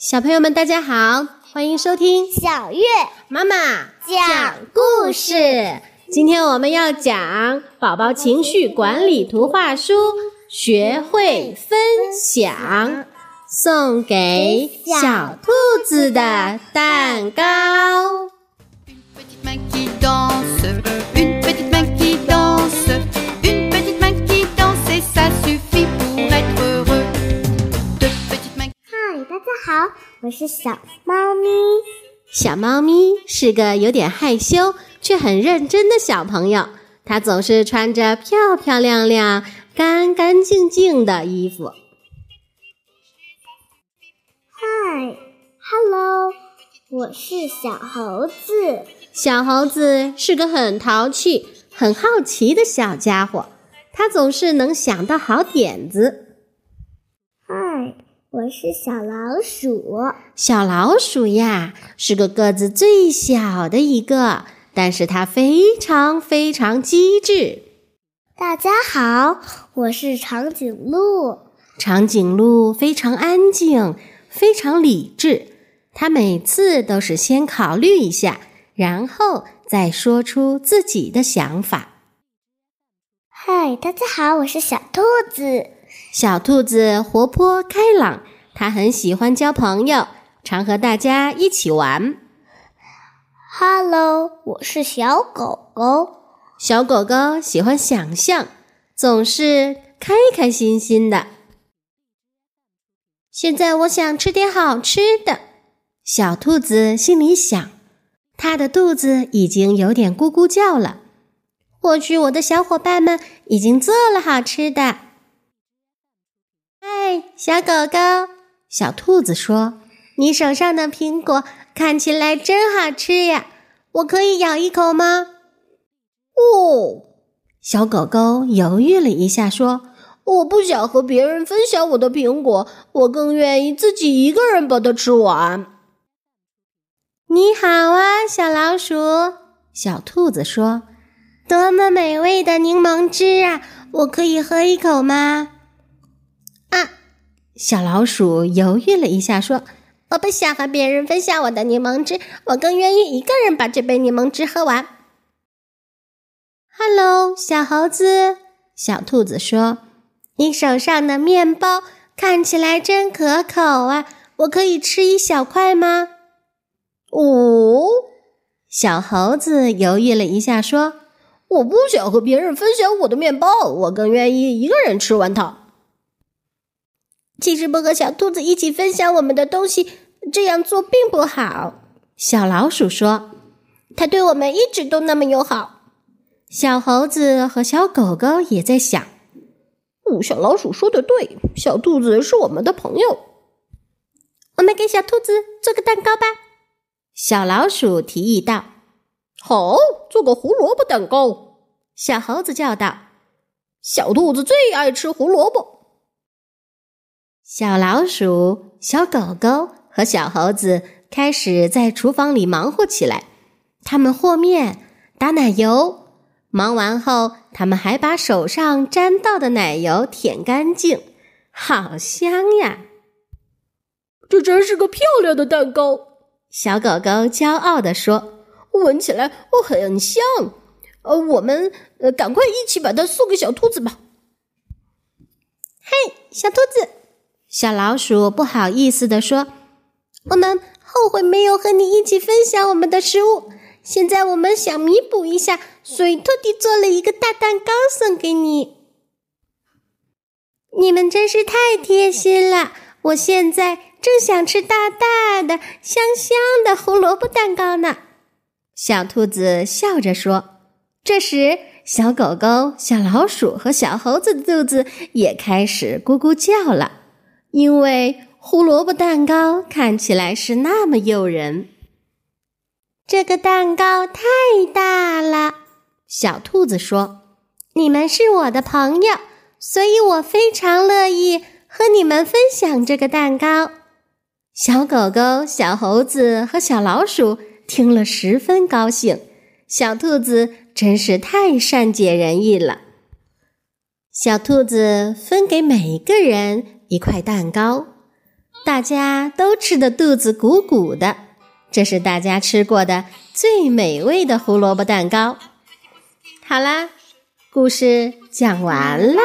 小朋友们，大家好，欢迎收听小月妈妈讲故事。今天我们要讲宝宝情绪管理图画书，学会分享，送给小兔子的蛋糕。好，我是小猫咪。小猫咪是个有点害羞却很认真的小朋友，它总是穿着漂漂亮亮、干干净净的衣服。嗨，Hello，我是小猴子。小猴子是个很淘气、很好奇的小家伙，它总是能想到好点子。嗨。我是小老鼠，小老鼠呀，是个个子最小的一个，但是它非常非常机智。大家好，我是长颈鹿。长颈鹿非常安静，非常理智，它每次都是先考虑一下，然后再说出自己的想法。嗨，大家好，我是小兔子。小兔子活泼开朗，它很喜欢交朋友，常和大家一起玩。Hello，我是小狗狗。小狗狗喜欢想象，总是开开心心的。现在我想吃点好吃的。小兔子心里想，它的肚子已经有点咕咕叫了。或许我的小伙伴们已经做了好吃的。小狗狗，小兔子说：“你手上的苹果看起来真好吃呀，我可以咬一口吗？”哦，小狗狗犹豫了一下，说：“我不想和别人分享我的苹果，我更愿意自己一个人把它吃完。”你好啊，小老鼠，小兔子说：“多么美味的柠檬汁啊，我可以喝一口吗？”啊。小老鼠犹豫了一下，说：“我不想和别人分享我的柠檬汁，我更愿意一个人把这杯柠檬汁喝完。”“Hello，小猴子。”小兔子说：“你手上的面包看起来真可口啊，我可以吃一小块吗？”“哦。”小猴子犹豫了一下，说：“我不想和别人分享我的面包，我更愿意一个人吃完它。”其实不和小兔子一起分享我们的东西，这样做并不好。小老鼠说：“它对我们一直都那么友好。”小猴子和小狗狗也在想：“哦，小老鼠说的对，小兔子是我们的朋友。”我们给小兔子做个蛋糕吧。小老鼠提议道：“好，做个胡萝卜蛋糕。”小猴子叫道：“小兔子最爱吃胡萝卜。”小老鼠、小狗狗和小猴子开始在厨房里忙活起来。他们和面、打奶油，忙完后，他们还把手上沾到的奶油舔干净，好香呀！这真是个漂亮的蛋糕。小狗狗骄傲地说：“闻起来我很香。”呃，我们呃，赶快一起把它送给小兔子吧。嘿，小兔子。小老鼠不好意思地说：“我们后悔没有和你一起分享我们的食物。现在我们想弥补一下，所以特地做了一个大蛋糕送给你。你们真是太贴心了！我现在正想吃大大的、香香的胡萝卜蛋糕呢。”小兔子笑着说。这时，小狗狗、小老鼠和小猴子的肚子也开始咕咕叫了。因为胡萝卜蛋糕看起来是那么诱人，这个蛋糕太大了。小兔子说：“你们是我的朋友，所以我非常乐意和你们分享这个蛋糕。”小狗狗、小猴子和小老鼠听了十分高兴。小兔子真是太善解人意了。小兔子分给每一个人。一块蛋糕，大家都吃得肚子鼓鼓的。这是大家吃过的最美味的胡萝卜蛋糕。好啦，故事讲完了。